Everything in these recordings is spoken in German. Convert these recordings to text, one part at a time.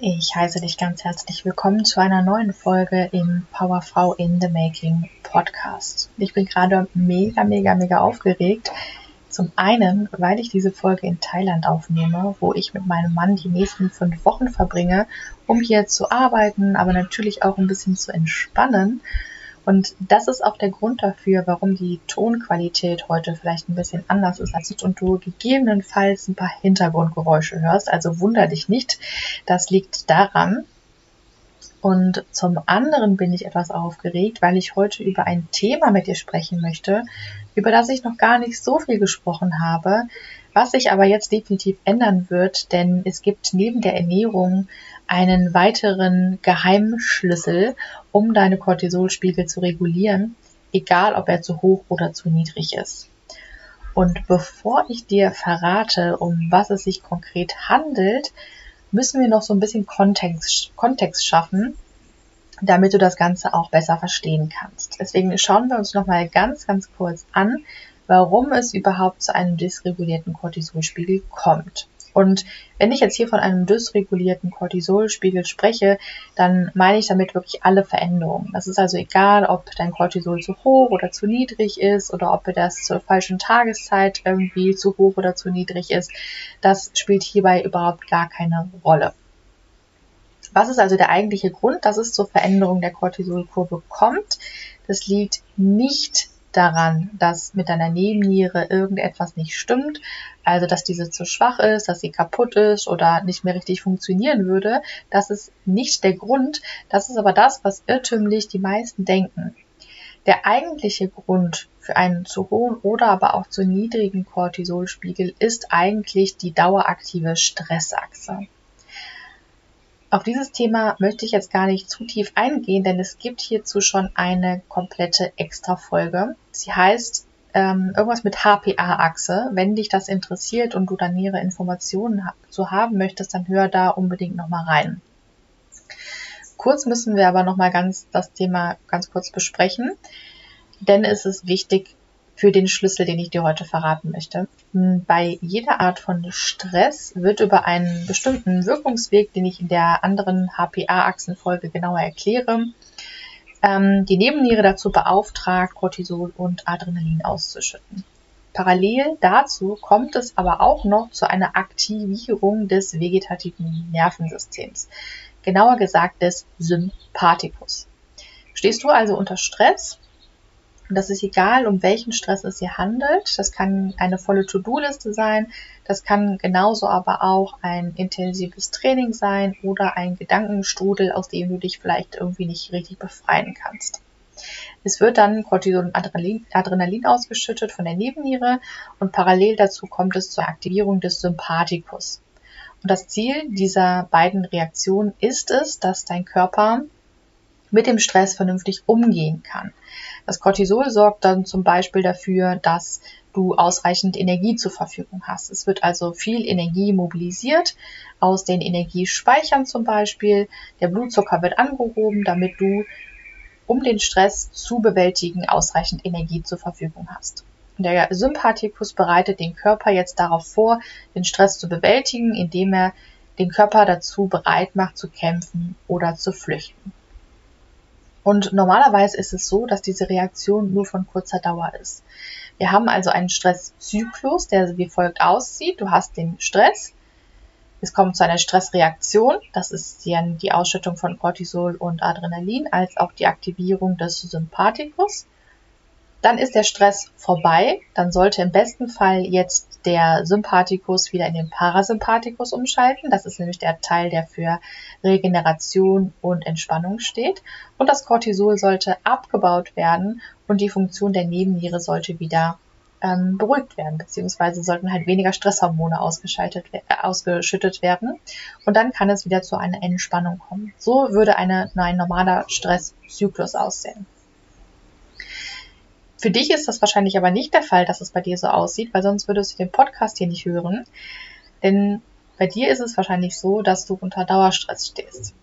Ich heiße dich ganz herzlich willkommen zu einer neuen Folge im Powerfrau in the Making Podcast. Ich bin gerade mega, mega, mega aufgeregt. Zum einen, weil ich diese Folge in Thailand aufnehme, wo ich mit meinem Mann die nächsten fünf Wochen verbringe, um hier zu arbeiten, aber natürlich auch ein bisschen zu entspannen. Und das ist auch der Grund dafür, warum die Tonqualität heute vielleicht ein bisschen anders ist als und du gegebenenfalls ein paar Hintergrundgeräusche hörst. Also wunder dich nicht. Das liegt daran. Und zum anderen bin ich etwas aufgeregt, weil ich heute über ein Thema mit dir sprechen möchte, über das ich noch gar nicht so viel gesprochen habe, was sich aber jetzt definitiv ändern wird, denn es gibt neben der Ernährung einen weiteren Geheimschlüssel, um deine Cortisolspiegel zu regulieren, egal ob er zu hoch oder zu niedrig ist. Und bevor ich dir verrate, um was es sich konkret handelt, müssen wir noch so ein bisschen Kontext, Kontext schaffen, damit du das Ganze auch besser verstehen kannst. Deswegen schauen wir uns nochmal ganz, ganz kurz an, warum es überhaupt zu einem dysregulierten Cortisolspiegel kommt. Und wenn ich jetzt hier von einem dysregulierten Cortisolspiegel spreche, dann meine ich damit wirklich alle Veränderungen. Das ist also egal, ob dein Cortisol zu hoch oder zu niedrig ist oder ob das zur falschen Tageszeit irgendwie zu hoch oder zu niedrig ist. Das spielt hierbei überhaupt gar keine Rolle. Was ist also der eigentliche Grund, dass es zur Veränderung der Cortisolkurve kommt? Das liegt nicht daran, dass mit deiner Nebenniere irgendetwas nicht stimmt, also dass diese zu schwach ist, dass sie kaputt ist oder nicht mehr richtig funktionieren würde. Das ist nicht der Grund, das ist aber das, was irrtümlich die meisten denken. Der eigentliche Grund für einen zu hohen oder aber auch zu niedrigen Cortisolspiegel ist eigentlich die daueraktive Stressachse. Auf dieses Thema möchte ich jetzt gar nicht zu tief eingehen, denn es gibt hierzu schon eine komplette Extra-Folge. Sie heißt ähm, irgendwas mit HPA-Achse. Wenn dich das interessiert und du da nähere Informationen zu haben möchtest, dann hör da unbedingt nochmal rein. Kurz müssen wir aber nochmal ganz das Thema ganz kurz besprechen, denn es ist wichtig, für den Schlüssel, den ich dir heute verraten möchte. Hm, bei jeder Art von Stress wird über einen bestimmten Wirkungsweg, den ich in der anderen HPA-Achsenfolge genauer erkläre, ähm, die Nebenniere dazu beauftragt, Cortisol und Adrenalin auszuschütten. Parallel dazu kommt es aber auch noch zu einer Aktivierung des vegetativen Nervensystems, genauer gesagt des Sympathikus. Stehst du also unter Stress, und das ist egal, um welchen Stress es hier handelt. Das kann eine volle To-Do-Liste sein. Das kann genauso aber auch ein intensives Training sein oder ein Gedankenstrudel, aus dem du dich vielleicht irgendwie nicht richtig befreien kannst. Es wird dann Cortisol und Adrenalin, Adrenalin ausgeschüttet von der Nebenniere und parallel dazu kommt es zur Aktivierung des Sympathikus. Und das Ziel dieser beiden Reaktionen ist es, dass dein Körper mit dem Stress vernünftig umgehen kann. Das Cortisol sorgt dann zum Beispiel dafür, dass du ausreichend Energie zur Verfügung hast. Es wird also viel Energie mobilisiert aus den Energiespeichern zum Beispiel. Der Blutzucker wird angehoben, damit du, um den Stress zu bewältigen, ausreichend Energie zur Verfügung hast. Der Sympathikus bereitet den Körper jetzt darauf vor, den Stress zu bewältigen, indem er den Körper dazu bereit macht zu kämpfen oder zu flüchten. Und normalerweise ist es so, dass diese Reaktion nur von kurzer Dauer ist. Wir haben also einen Stresszyklus, der wie folgt aussieht. Du hast den Stress. Es kommt zu einer Stressreaktion. Das ist die Ausschüttung von Cortisol und Adrenalin als auch die Aktivierung des Sympathikus. Dann ist der Stress vorbei. Dann sollte im besten Fall jetzt der Sympathikus wieder in den Parasympathikus umschalten. Das ist nämlich der Teil, der für Regeneration und Entspannung steht. Und das Cortisol sollte abgebaut werden und die Funktion der Nebenniere sollte wieder ähm, beruhigt werden, beziehungsweise sollten halt weniger Stresshormone ausgeschaltet, äh, ausgeschüttet werden. Und dann kann es wieder zu einer Entspannung kommen. So würde eine, ein normaler Stresszyklus aussehen. Für dich ist das wahrscheinlich aber nicht der Fall, dass es bei dir so aussieht, weil sonst würdest du den Podcast hier nicht hören. Denn bei dir ist es wahrscheinlich so, dass du unter Dauerstress stehst.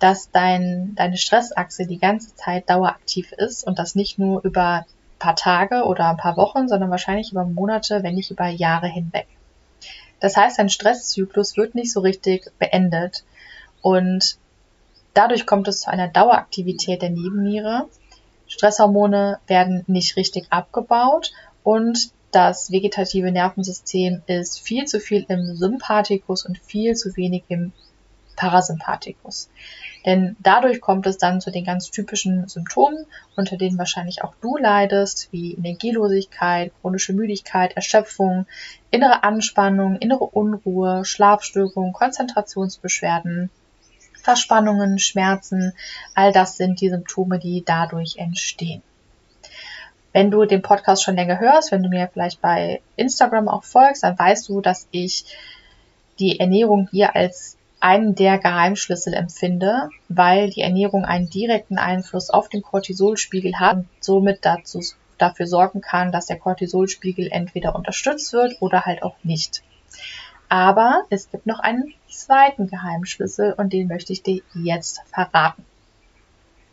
Dass dein, deine Stressachse die ganze Zeit daueraktiv ist und das nicht nur über ein paar Tage oder ein paar Wochen, sondern wahrscheinlich über Monate, wenn nicht über Jahre hinweg. Das heißt, dein Stresszyklus wird nicht so richtig beendet Und dadurch kommt es zu einer Daueraktivität der Nebenniere. Stresshormone werden nicht richtig abgebaut und das vegetative Nervensystem ist viel zu viel im Sympathikus und viel zu wenig im Parasympathikus. Denn dadurch kommt es dann zu den ganz typischen Symptomen, unter denen wahrscheinlich auch du leidest, wie Energielosigkeit, chronische Müdigkeit, Erschöpfung, innere Anspannung, innere Unruhe, Schlafstörungen, Konzentrationsbeschwerden, Verspannungen, Schmerzen. All das sind die Symptome, die dadurch entstehen. Wenn du den Podcast schon länger hörst, wenn du mir vielleicht bei Instagram auch folgst, dann weißt du, dass ich die Ernährung hier als einen der Geheimschlüssel empfinde, weil die Ernährung einen direkten Einfluss auf den Cortisolspiegel hat und somit dazu, dafür sorgen kann, dass der Cortisolspiegel entweder unterstützt wird oder halt auch nicht. Aber es gibt noch einen zweiten Geheimschlüssel und den möchte ich dir jetzt verraten.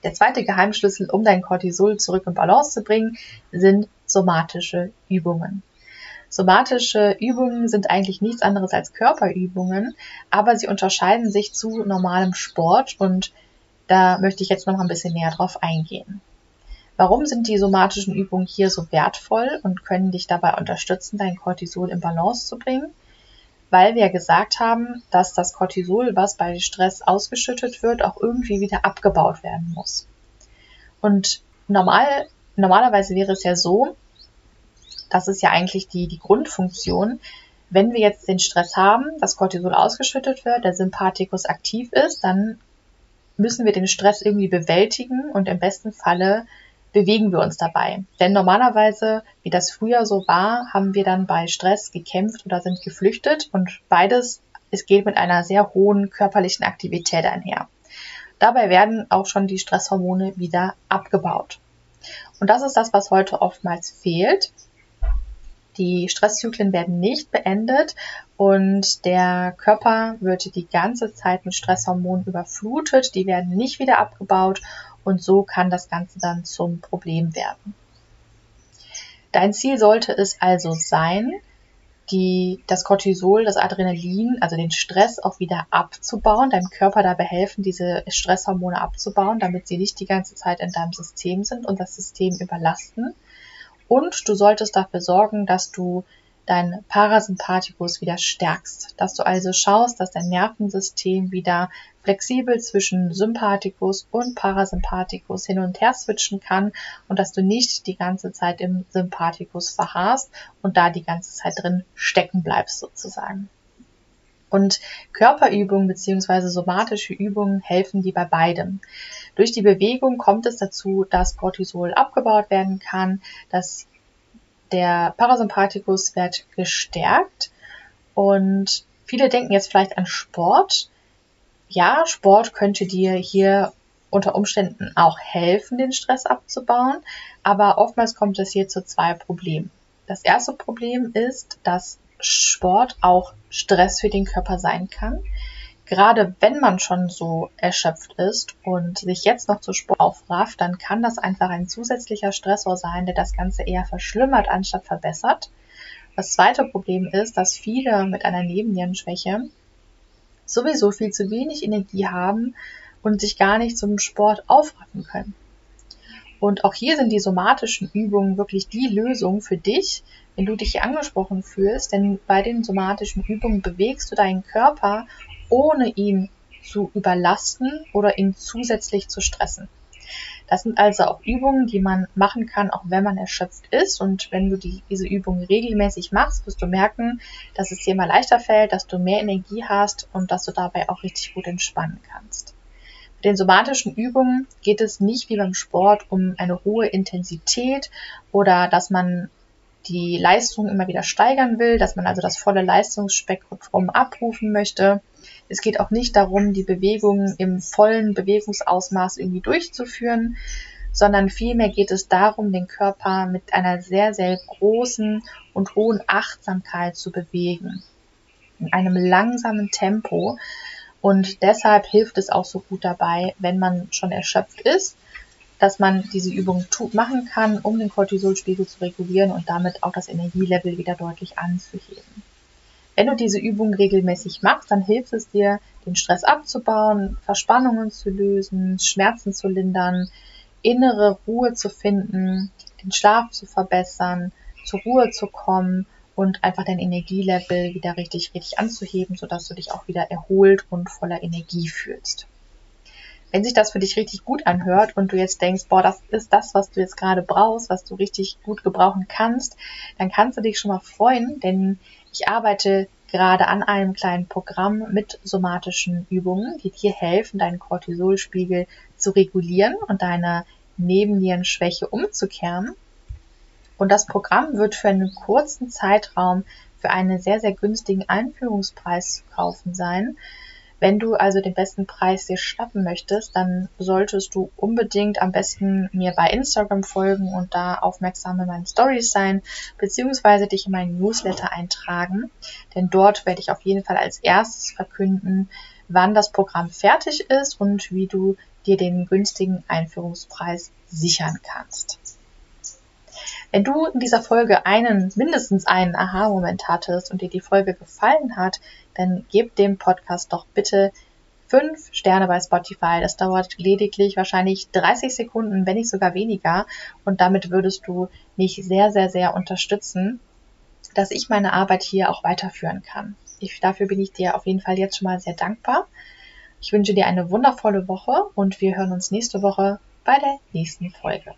Der zweite Geheimschlüssel, um dein Cortisol zurück in Balance zu bringen, sind somatische Übungen. Somatische Übungen sind eigentlich nichts anderes als Körperübungen, aber sie unterscheiden sich zu normalem Sport und da möchte ich jetzt noch ein bisschen näher drauf eingehen. Warum sind die somatischen Übungen hier so wertvoll und können dich dabei unterstützen, dein Cortisol in Balance zu bringen? Weil wir gesagt haben, dass das Cortisol, was bei Stress ausgeschüttet wird, auch irgendwie wieder abgebaut werden muss. Und normal, normalerweise wäre es ja so, das ist ja eigentlich die, die Grundfunktion. Wenn wir jetzt den Stress haben, das Cortisol ausgeschüttet wird, der Sympathikus aktiv ist, dann müssen wir den Stress irgendwie bewältigen und im besten Falle bewegen wir uns dabei. Denn normalerweise, wie das früher so war, haben wir dann bei Stress gekämpft oder sind geflüchtet und beides, es geht mit einer sehr hohen körperlichen Aktivität einher. Dabei werden auch schon die Stresshormone wieder abgebaut. Und das ist das, was heute oftmals fehlt. Die Stresszyklen werden nicht beendet und der Körper wird die ganze Zeit mit Stresshormonen überflutet. Die werden nicht wieder abgebaut und so kann das Ganze dann zum Problem werden. Dein Ziel sollte es also sein, die, das Cortisol, das Adrenalin, also den Stress auch wieder abzubauen, deinem Körper dabei helfen, diese Stresshormone abzubauen, damit sie nicht die ganze Zeit in deinem System sind und das System überlasten. Und du solltest dafür sorgen, dass du dein Parasympathikus wieder stärkst, dass du also schaust, dass dein Nervensystem wieder flexibel zwischen Sympathikus und Parasympathikus hin und her switchen kann und dass du nicht die ganze Zeit im Sympathikus verharrst und da die ganze Zeit drin stecken bleibst sozusagen. Und Körperübungen bzw. somatische Übungen helfen dir bei beidem. Durch die Bewegung kommt es dazu, dass Cortisol abgebaut werden kann, dass der Parasympathikus wird gestärkt und viele denken jetzt vielleicht an Sport. Ja, Sport könnte dir hier unter Umständen auch helfen, den Stress abzubauen, aber oftmals kommt es hier zu zwei Problemen. Das erste Problem ist, dass Sport auch Stress für den Körper sein kann. Gerade wenn man schon so erschöpft ist und sich jetzt noch zu Sport aufrafft, dann kann das einfach ein zusätzlicher Stressor sein, der das Ganze eher verschlimmert anstatt verbessert. Das zweite Problem ist, dass viele mit einer Nebennierenschwäche sowieso viel zu wenig Energie haben und sich gar nicht zum Sport aufraffen können. Und auch hier sind die somatischen Übungen wirklich die Lösung für dich, wenn du dich hier angesprochen fühlst, denn bei den somatischen Übungen bewegst du deinen Körper, ohne ihn zu überlasten oder ihn zusätzlich zu stressen. Das sind also auch Übungen, die man machen kann, auch wenn man erschöpft ist. Und wenn du die, diese Übungen regelmäßig machst, wirst du merken, dass es dir immer leichter fällt, dass du mehr Energie hast und dass du dabei auch richtig gut entspannen kannst. Bei den somatischen Übungen geht es nicht wie beim Sport um eine hohe Intensität oder dass man die Leistung immer wieder steigern will, dass man also das volle Leistungsspektrum abrufen möchte. Es geht auch nicht darum, die Bewegungen im vollen Bewegungsausmaß irgendwie durchzuführen, sondern vielmehr geht es darum, den Körper mit einer sehr, sehr großen und hohen Achtsamkeit zu bewegen. In einem langsamen Tempo. Und deshalb hilft es auch so gut dabei, wenn man schon erschöpft ist, dass man diese Übung machen kann, um den Cortisolspiegel zu regulieren und damit auch das Energielevel wieder deutlich anzuheben. Wenn du diese Übung regelmäßig machst, dann hilft es dir, den Stress abzubauen, Verspannungen zu lösen, Schmerzen zu lindern, innere Ruhe zu finden, den Schlaf zu verbessern, zur Ruhe zu kommen und einfach dein Energielevel wieder richtig, richtig anzuheben, sodass du dich auch wieder erholt und voller Energie fühlst. Wenn sich das für dich richtig gut anhört und du jetzt denkst, boah, das ist das, was du jetzt gerade brauchst, was du richtig gut gebrauchen kannst, dann kannst du dich schon mal freuen, denn ich arbeite gerade an einem kleinen Programm mit somatischen Übungen, die dir helfen, deinen Cortisolspiegel zu regulieren und deine Nebennierenschwäche umzukehren. Und das Programm wird für einen kurzen Zeitraum für einen sehr, sehr günstigen Einführungspreis zu kaufen sein. Wenn du also den besten Preis dir schnappen möchtest, dann solltest du unbedingt am besten mir bei Instagram folgen und da aufmerksam in meinen Stories sein, beziehungsweise dich in meinen Newsletter eintragen. Denn dort werde ich auf jeden Fall als erstes verkünden, wann das Programm fertig ist und wie du dir den günstigen Einführungspreis sichern kannst. Wenn du in dieser Folge einen, mindestens einen Aha-Moment hattest und dir die Folge gefallen hat, dann gib dem Podcast doch bitte fünf Sterne bei Spotify. Das dauert lediglich wahrscheinlich 30 Sekunden, wenn nicht sogar weniger. Und damit würdest du mich sehr, sehr, sehr unterstützen, dass ich meine Arbeit hier auch weiterführen kann. Ich, dafür bin ich dir auf jeden Fall jetzt schon mal sehr dankbar. Ich wünsche dir eine wundervolle Woche und wir hören uns nächste Woche bei der nächsten Folge.